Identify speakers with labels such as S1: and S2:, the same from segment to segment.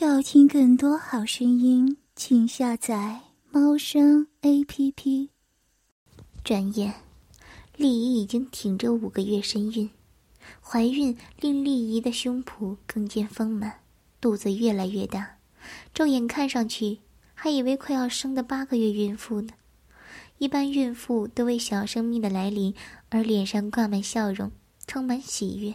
S1: 要听更多好声音，请下载猫声 A P P。转眼，丽姨已经挺着五个月身孕，怀孕令丽姨的胸脯更见丰满，肚子越来越大，肉眼看上去还以为快要生的八个月孕妇呢。一般孕妇都为小生命的来临而脸上挂满笑容，充满喜悦。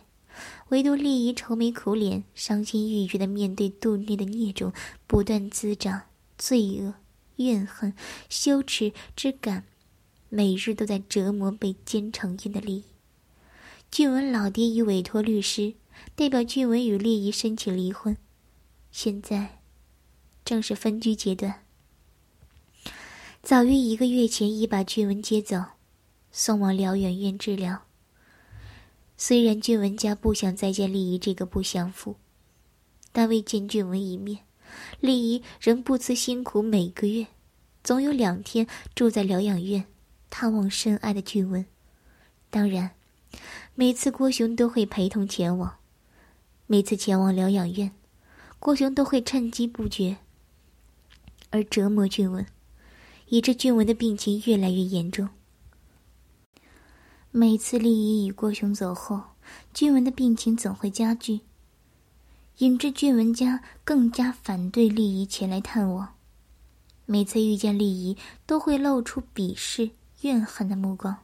S1: 唯独丽姨愁眉苦脸、伤心欲绝的面对肚内的孽种不断滋长、罪恶、怨恨、羞耻之感，每日都在折磨被奸成阴的丽姨。俊文老爹已委托律师代表俊文与丽姨申请离婚，现在正是分居阶段。早于一个月前已把俊文接走，送往疗养院治疗。虽然俊文家不想再见丽姨这个不祥妇，但为见俊文一面，丽姨仍不辞辛苦，每个月总有两天住在疗养院，探望深爱的俊文。当然，每次郭雄都会陪同前往。每次前往疗养院，郭雄都会趁机不绝，而折磨俊文，以致俊文的病情越来越严重。每次丽姨与郭雄走后，俊文的病情总会加剧，引致俊文家更加反对丽姨前来探望。每次遇见丽姨，都会露出鄙视、怨恨的目光，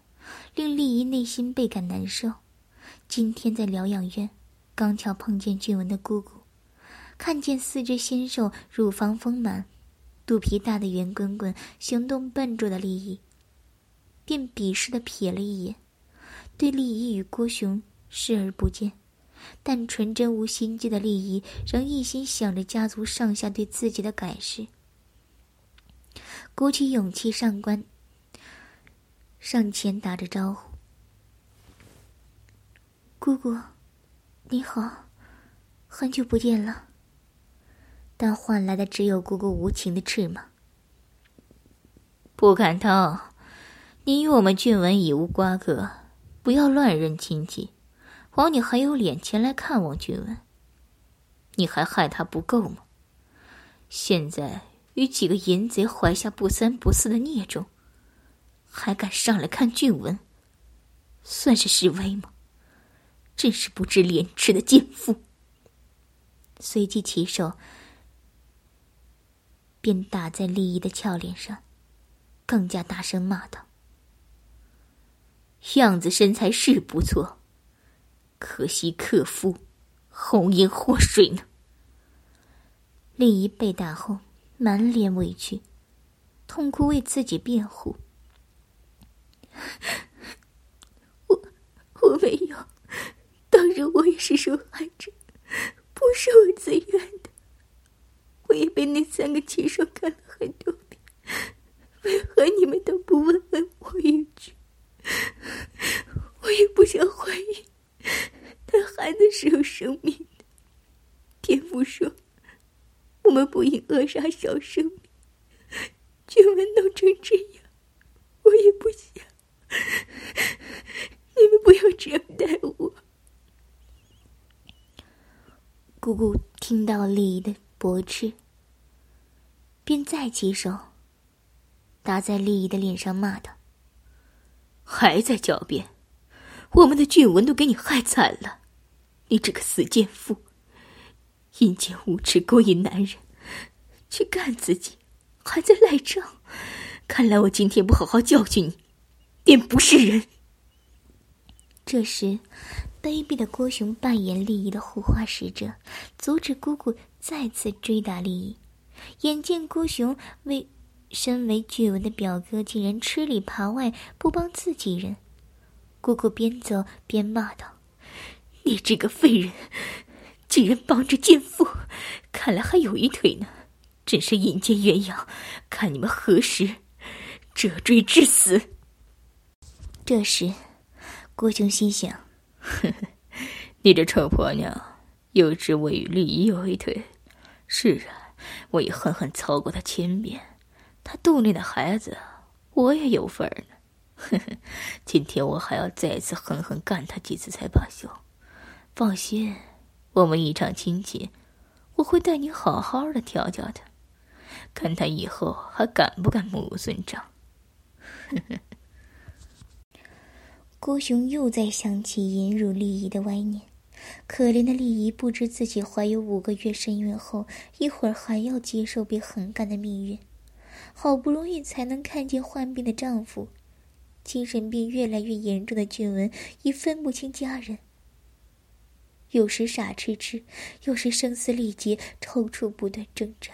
S1: 令丽姨内心倍感难受。今天在疗养院，刚巧碰见俊文的姑姑，看见四肢纤瘦、乳房丰满、肚皮大的圆滚滚、行动笨拙的丽姨，便鄙视的瞥了一眼。对利益与郭雄视而不见，但纯真无心机的利益仍一心想着家族上下对自己的改视。鼓起勇气上关，上前打着招呼：“姑姑，你好，很久不见了。”但换来的只有姑姑无情的斥骂：“
S2: 不敢当，你与我们俊文已无瓜葛。”不要乱认亲戚，枉你还有脸前来看望君文。你还害他不够吗？现在与几个淫贼怀下不三不四的孽种，还敢上来看俊文，算是示威吗？真是不知廉耻的贱妇！
S1: 随即起手，便打在丽姨的俏脸上，更加大声骂道。
S2: 样子身材是不错，可惜克夫，红颜祸水呢。
S1: 丽姨被打后满脸委屈，痛哭为自己辩护：“
S3: 我我没有，当然我也是受害者，不是我自愿的。我也被那三个禽兽看了很多遍，为何你们都不问问我一句？” 我也不想怀孕，但孩子是有生命的。天父说，我们不应扼杀小生命。君文弄成这样，我也不想。你们不要这样待我。
S1: 姑姑听到丽姨的驳斥，便再起手，打在丽姨的脸上，骂道。
S2: 还在狡辩，我们的俊文都给你害惨了，你这个死贱妇，阴间无耻勾引男人，去干自己，还在赖账，看来我今天不好好教训你，便不是人。
S1: 这时，卑鄙的郭雄扮演利益的护花使者，阻止姑姑再次追打利益。眼见郭雄为。身为巨文的表哥，竟然吃里扒外不帮自己人，姑姑边走边骂道：“
S2: 你这个废人，竟然帮着奸夫，看来还有一腿呢！真是阴间鸳鸯，看你们何时折追致死！”
S1: 这时，郭雄心想：“
S2: 呵呵，你这臭婆娘，又知我与丽姨有一腿。是啊，我已狠狠操过她千遍。”他肚里的孩子，我也有份儿呢。呵呵，今天我还要再次狠狠干他几次才罢休。放心，我们一场亲戚，我会带你好好的调教他，看他以后还敢不敢目无尊长。
S1: 郭雄又在想起引辱丽姨的歪念，可怜的丽姨不知自己怀有五个月身孕后，一会儿还要接受被横干的命运。好不容易才能看见患病的丈夫，精神病越来越严重的俊文已分不清家人。有时傻痴痴，有时声嘶力竭，抽搐不断挣扎。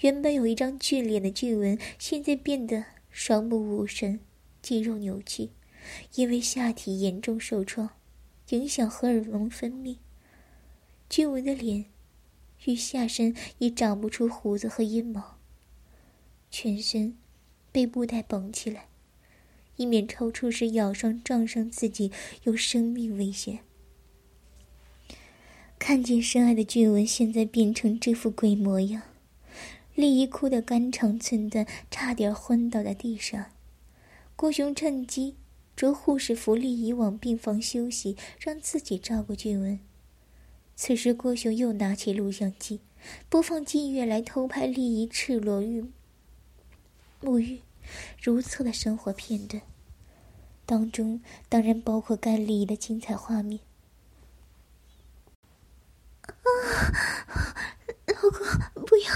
S1: 原本有一张俊脸的俊文，现在变得双目无神，肌肉扭曲，因为下体严重受创，影响荷尔蒙分泌。俊文的脸与下身已长不出胡子和阴毛。全身被布袋绑起来，以免抽搐时咬伤、撞伤自己，有生命危险。看见深爱的俊文现在变成这副鬼模样，丽姨哭得肝肠寸断，差点昏倒在地上。郭雄趁机着护士扶丽姨往病房休息，让自己照顾俊文。此时，郭雄又拿起录像机，播放近月来偷拍丽姨赤裸浴。沐浴、如厕的生活片段，当中当然包括干丽的精彩画面。
S3: 啊，老公，不要，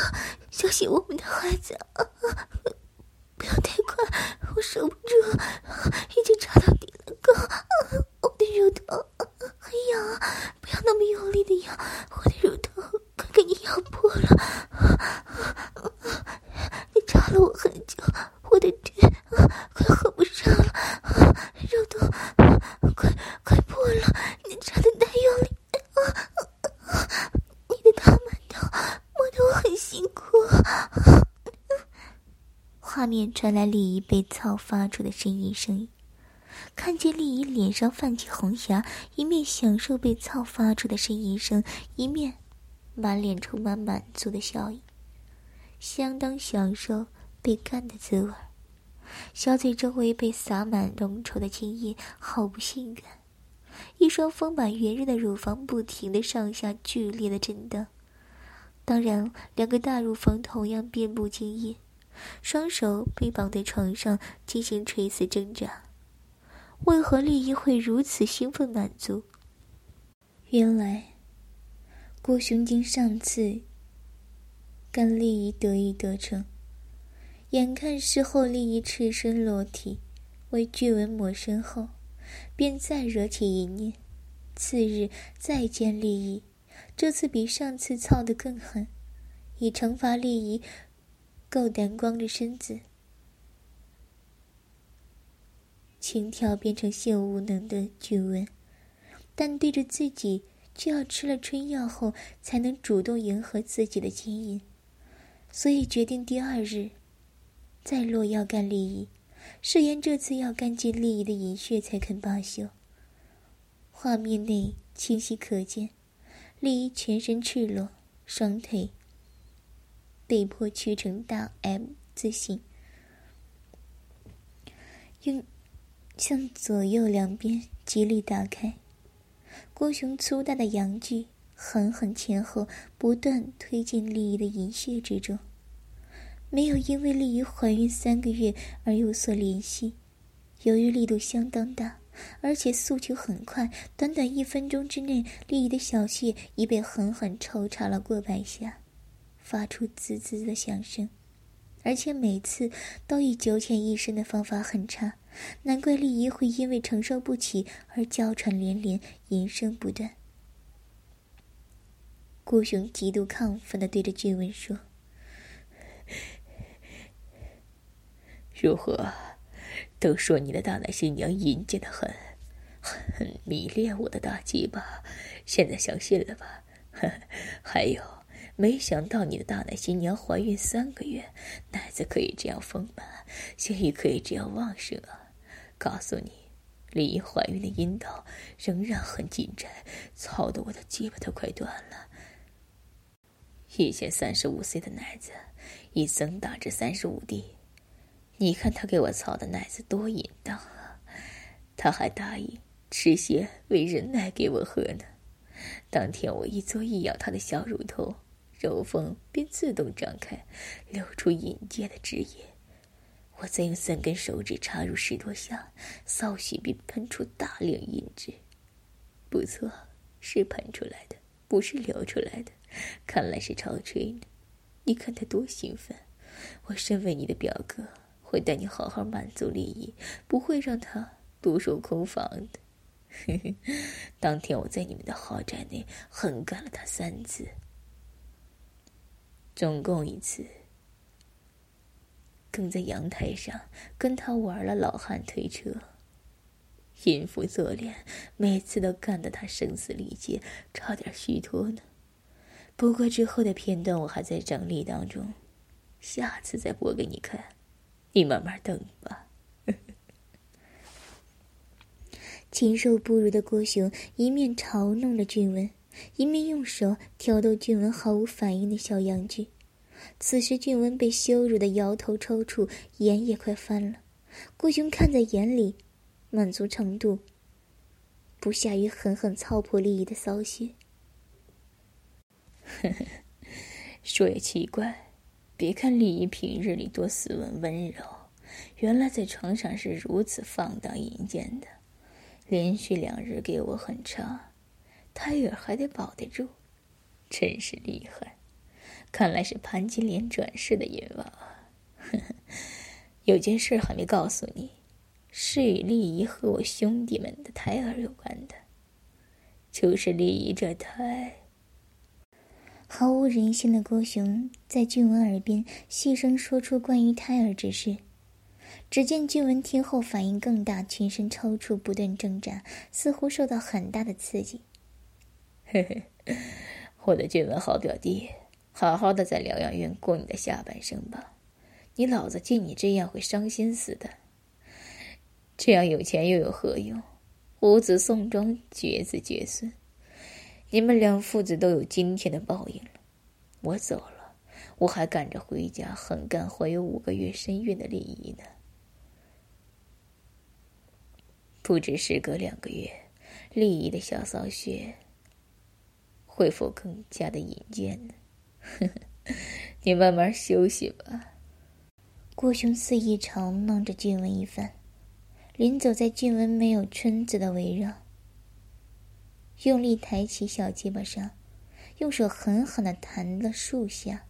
S3: 小心我们的孩子！啊，不要太快，我守不住，已经插到底了，哥，我的乳头很痒，不要那么用力的咬，我的乳头快给你咬破了。你扎了我很久，我的腿快合不上了，肉都快快破了。你扎的太用力，你的大馒头磨得我很辛苦。
S1: 画面传来丽姨被操发出的呻吟声音，看见丽姨脸上泛起红霞，一面享受被操发出的呻吟声，一面满脸充满满足的笑意。相当享受被干的滋味小嘴周围被洒满浓稠的精液，好不性感。一双丰满圆润的乳房不停的上下剧烈的震荡，当然，两个大乳房同样遍布精液，双手被绑在床上进行垂死挣扎。为何利益会如此兴奋满足？原来，郭雄经上次。干利益得意得逞，眼看事后利益赤身裸体，为巨文抹身后，便再惹起一念。次日再见利益，这次比上次操得更狠，以惩罚利益够胆光着身子，情调变成性无能的俊文，但对着自己却要吃了春药后才能主动迎合自己的基因。所以决定第二日再落药干利益，誓言这次要干尽利益的银血才肯罢休。画面内清晰可见，利益全身赤裸，双腿被迫屈成大 M 字形，用向左右两边极力打开。郭雄粗大的阳具。狠狠前后不断推进丽姨的银穴之中，没有因为丽姨怀孕三个月而有所联系。由于力度相当大，而且速求很快，短短一分钟之内，丽姨的小穴已被狠狠抽插了过百下，发出滋滋的响声，而且每次都以九浅一深的方法很差，难怪丽姨会因为承受不起而娇喘连连，吟声不断。顾雄极度亢奋的对着俊文说：“
S2: 如何？都说你的大奶新娘淫贱的很，很迷恋我的大鸡巴，现在相信了吧？还有，没想到你的大奶新娘怀孕三个月，奶子可以这样丰满，性欲可以这样旺盛啊！告诉你，李姨怀孕的阴道仍然很紧窄，操的我的鸡巴都快断了。”以前三十五岁的奶子，已增大至三十五 D。你看他给我操的奶子多淫荡啊！他还答应吃些喂人奶给我喝呢。当天我一嘬一咬她的小乳头，肉缝便自动张开，流出引箭的汁液。我再用三根手指插入十多下，骚穴便喷出大量银汁。不错，是喷出来的，不是流出来的。看来是超吹呢。你看他多兴奋！我身为你的表哥，会带你好好满足利益，不会让他独守空房的。当天我在你们的豪宅内横干了他三次，总共一次，更在阳台上跟他玩了老汉推车，淫妇作脸，每次都干得他声嘶力竭，差点虚脱呢。不过之后的片段我还在整理当中，下次再播给你看，你慢慢等吧。
S1: 禽兽不如的郭雄一面嘲弄着俊文，一面用手挑逗俊文毫无反应的小阳具。此时俊文被羞辱的摇头抽搐，眼也快翻了。郭雄看在眼里，满足程度不下于狠狠操破利益的骚穴。
S2: 呵呵，说也奇怪，别看利益平日里多斯文温柔，原来在床上是如此放荡淫贱的。连续两日给我很差，胎儿还得保得住，真是厉害！看来是潘金莲转世的淫娃。呵呵，有件事还没告诉你，是与丽姨和我兄弟们的胎儿有关的，就是丽姨这胎。
S1: 毫无人性的郭雄在俊文耳边细声说出关于胎儿之事。只见俊文听后反应更大，全身抽搐，不断挣扎，似乎受到很大的刺激。
S2: 嘿嘿，我的俊文好表弟，好好的在疗养院过你的下半生吧。你老子见你这样会伤心死的。这样有钱又有何用？无子送终，绝子绝孙，你们两父子都有今天的报应了。我走了，我还赶着回家横干怀有五个月身孕的丽姨呢。不知时隔两个月，丽姨的小骚穴会否更加的引荐呢？呵 呵你慢慢休息吧。
S1: 郭雄肆意嘲弄着俊文一番，临走在俊文没有春子的围绕，用力抬起小鸡巴上，用手狠狠的弹了数下，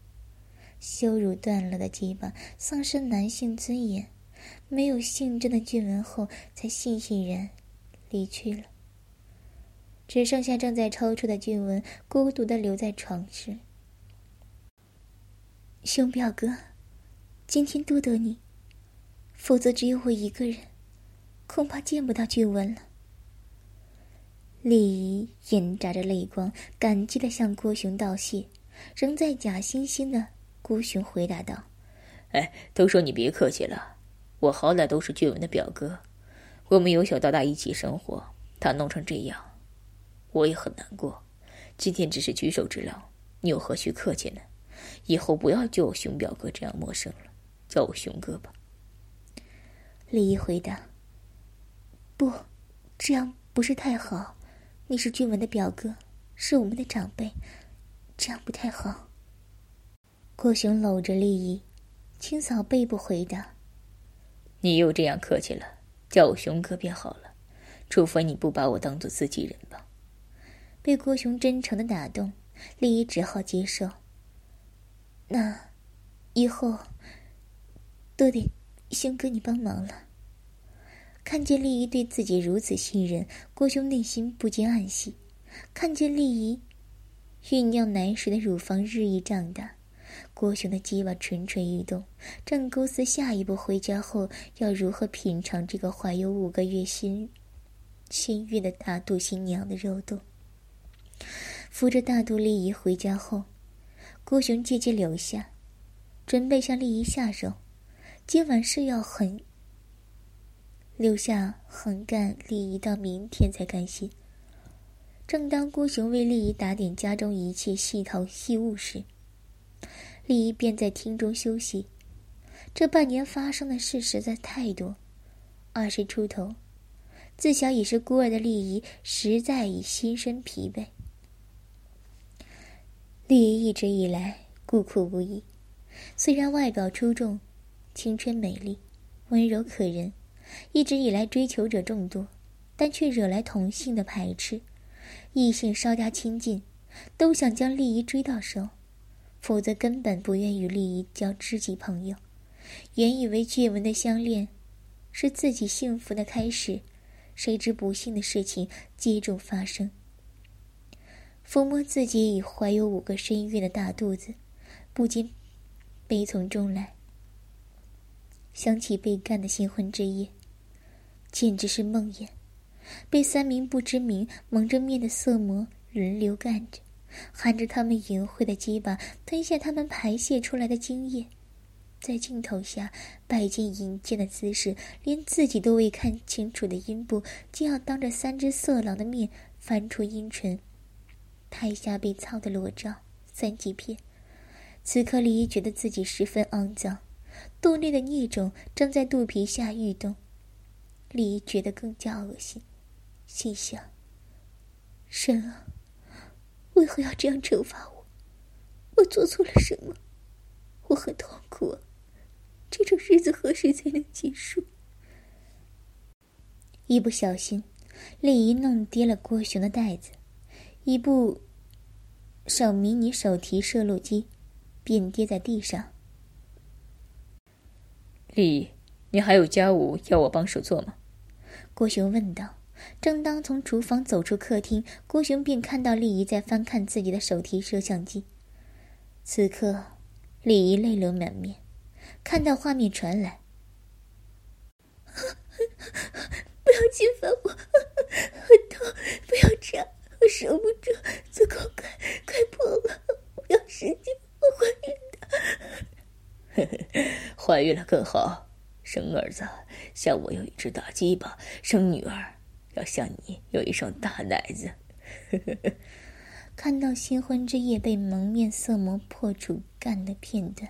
S1: 羞辱断了的鸡巴，丧失男性尊严。没有性征的俊文后，才悻悻然离去了。只剩下正在抽搐的俊文，孤独的留在床上。熊表哥，今天多得你，否则只有我一个人，恐怕见不到俊文了。丽姨眼眨着泪光，感激的向郭雄道谢。仍在假惺惺的郭雄回答道：“
S2: 哎，都说你别客气了。”我好歹都是俊文的表哥，我们由小到大一起生活，他弄成这样，我也很难过。今天只是举手之劳，你又何须客气呢？以后不要叫我熊表哥这样陌生了，叫我熊哥吧。
S1: 李毅回答：“不，这样不是太好。你是俊文的表哥，是我们的长辈，这样不太好。”郭雄搂着丽姨，清扫背部回答。
S2: 你又这样客气了，叫我熊哥便好了，除非你不把我当做自己人吧。
S1: 被郭雄真诚的打动，丽姨只好接受。那，以后都得先哥你帮忙了。看见丽姨对自己如此信任，郭雄内心不禁暗喜。看见丽姨酝酿奶水的乳房日益胀大。郭雄的鸡巴蠢蠢欲动，正构思下一步回家后要如何品尝这个怀有五个月新新孕的大肚新娘的肉洞。扶着大肚丽姨回家后，郭雄借机留下，准备向丽姨下手。今晚是要狠留下狠干丽姨到明天才甘心。正当郭雄为丽姨打点家中一切细套细务时，丽姨便在厅中休息。这半年发生的事实在太多，二十出头，自小已是孤儿的丽姨实在已心生疲惫，丽姨一直以来孤苦无依，虽然外表出众、青春美丽、温柔可人，一直以来追求者众多，但却惹来同性的排斥，异性稍加亲近，都想将丽姨追到手，否则根本不愿与丽姨交知己朋友。原以为俊文的相恋是自己幸福的开始，谁知不幸的事情接踵发生。抚摸自己已怀有五个身孕的大肚子，不禁悲从中来。想起被干的新婚之夜，简直是梦魇。被三名不知名蒙着面的色魔轮流干着，含着他们淫秽的鸡巴，吞下他们排泄出来的精液。在镜头下拜金淫贱的姿势，连自己都未看清楚的阴部，竟要当着三只色狼的面翻出阴唇。台下被操的裸照三级片，此刻李姨觉得自己十分肮脏，肚内的孽种正在肚皮下欲动，李姨觉得更加恶心，心想：神啊，为何要这样惩罚我？我做错了什么？我很痛苦啊！这种日子何时才能结束？一不小心，李姨弄跌了郭雄的袋子，一部手迷你手提摄录机便跌在地上。
S2: 丽姨，你还有家务要我帮手做吗？
S1: 郭雄问道。正当从厨房走出客厅，郭雄便看到丽姨在翻看自己的手提摄像机。此刻，丽姨泪流满面。看到画面传来，不要侵犯我，很痛！不要这样，我守不住，子宫快快破了，我要使劲，我
S2: 怀孕的。怀孕了更好，生儿子像我有一只大鸡巴，生女儿要像你有一双大奶子。
S1: 呵呵呵看到新婚之夜被蒙面色魔破处干的片段。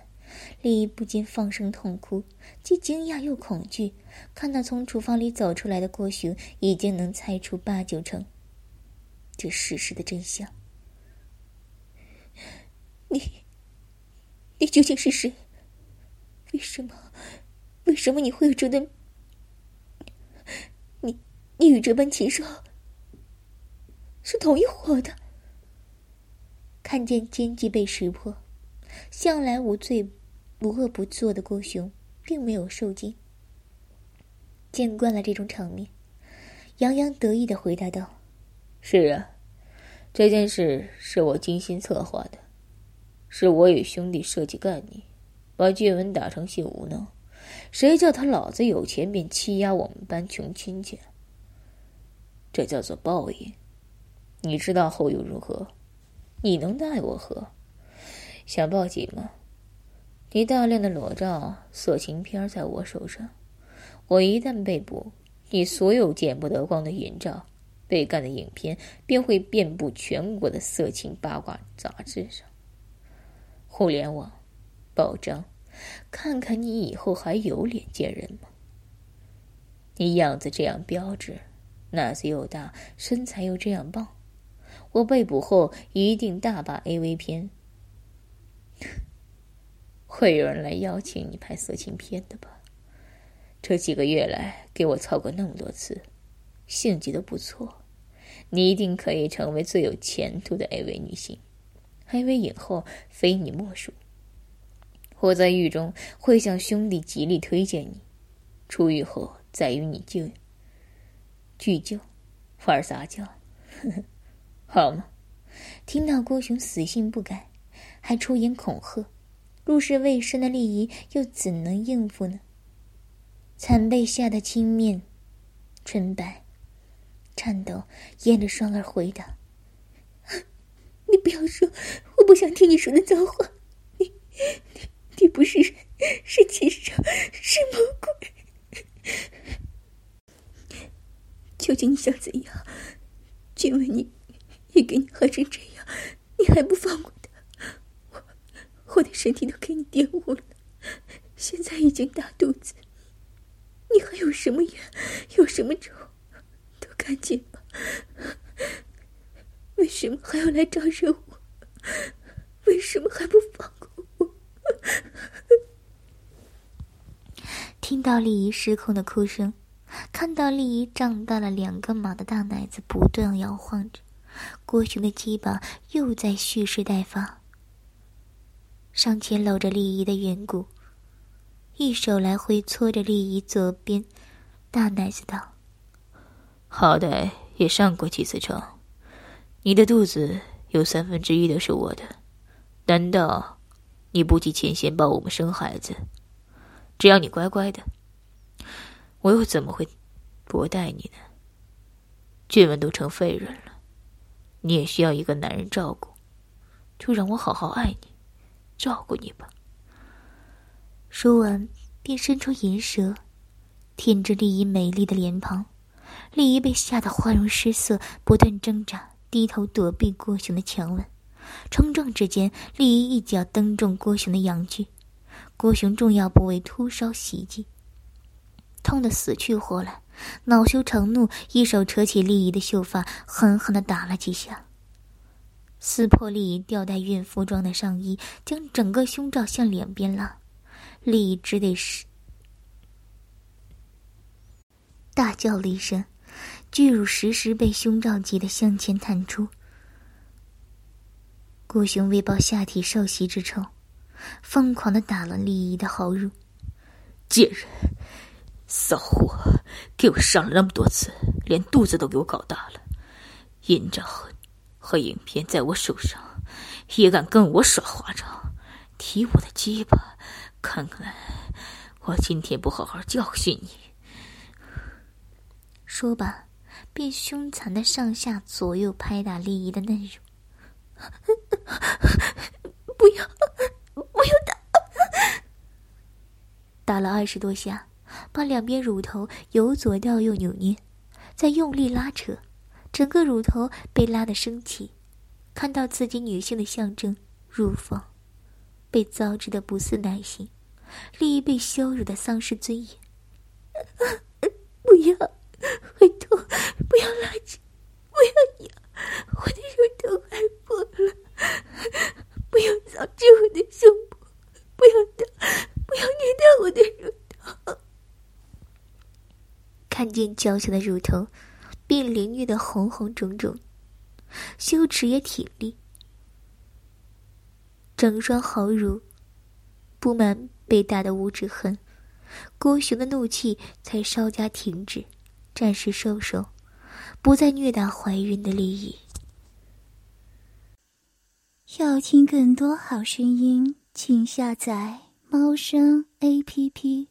S1: 丽姨不禁放声痛哭，既惊讶又恐惧。看到从厨房里走出来的郭雄，已经能猜出八九成这事实的真相。你，你究竟是谁？为什么？为什么你会有这的？你，你与这般禽兽是同一伙的？看见奸计被识破，向来无罪。无恶不作的郭雄并没有受惊，见惯了这种场面，洋洋得意的回答道：“
S2: 是啊，这件事是我精心策划的，是我与兄弟设计干你，把俊文打成性无能。谁叫他老子有钱便欺压我们班穷亲戚？这叫做报应。你知道后又如何？你能奈我何？想报警吗？”你大量的裸照、色情片在我手上，我一旦被捕，你所有见不得光的淫照、被干的影片便会遍布全国的色情八卦杂志上。互联网、报章，看看你以后还有脸见人吗？你样子这样标致，奶子又大，身材又这样棒，我被捕后一定大把 AV 片。会有人来邀请你拍色情片的吧？这几个月来给我操过那么多次，性技都不错，你一定可以成为最有前途的 AV 女星，AV 影后非你莫属。我在狱中会向兄弟极力推荐你，出狱后再与你就聚旧，玩撒娇，好吗？
S1: 听到郭雄死性不改，还出言恐吓。入世未深的丽姨又怎能应付呢？惨被吓得青面唇白，颤抖，咽着双儿回答：“你不要说，我不想听你说的脏话。你，你，你不是人，是禽兽，是魔鬼。究竟你想怎样？君问你，也给你害成这样，你还不放过他？”我的身体都给你玷污了，现在已经大肚子，你还有什么怨，有什么仇，赶紧吧。为什么还要来招惹我？
S3: 为什么还不放过我？
S1: 听到丽姨失控的哭声，看到丽姨胀大了两个码的大奶子不断摇晃着，郭雄的鸡巴又在蓄势待发。上前搂着丽姨的圆骨，一手来回搓着丽姨左边大奶子道：“
S2: 好歹也上过几次床，你的肚子有三分之一的是我的，难道你不计前嫌帮我们生孩子？只要你乖乖的，我又怎么会薄待你呢？俊文都成废人了，你也需要一个男人照顾，就让我好好爱你。”照顾你吧。
S1: 说完，便伸出银舌，舔着丽姨美丽的脸庞。丽姨被吓得花容失色，不断挣扎，低头躲避郭雄的强吻。冲撞之间，丽姨一脚蹬中郭雄的阳具，郭雄重要部位突烧袭击，痛得死去活来，恼羞成怒，一手扯起丽姨的秀发，狠狠的打了几下。撕破丽姨吊带孕妇装的上衣，将整个胸罩向两边拉，丽姨只得大叫了一声，巨乳时时被胸罩挤得向前弹出。顾雄为报下体受袭之仇，疯狂的打了丽姨的好乳。
S2: 贱人，骚货，给我上了那么多次，连肚子都给我搞大了，阴照。和影片在我手上，也敢跟我耍花招，提我的鸡巴，看看我今天不好好教训你！
S1: 说罢，便凶残的上下左右拍打丽姨的嫩乳。
S3: 不要，不要打！
S1: 打了二十多下，把两边乳头由左到右扭捏，再用力拉扯。整个乳头被拉得升起，看到自己女性的象征乳房，被糟质的不似奶型，丽姨被羞辱的丧失尊严。
S3: 不要，会痛！不要拉紧，不要压，我的乳头快破了！不要糟质我的胸部，不要打，不要虐待我的乳头！
S1: 娇小的乳头。被凌虐的红红肿肿，羞耻也挺立，整双好乳布满被打的五指痕，郭雄的怒气才稍加停止，暂时收手，不再虐打怀孕的利益。要听更多好声音，请下载猫声 A P P。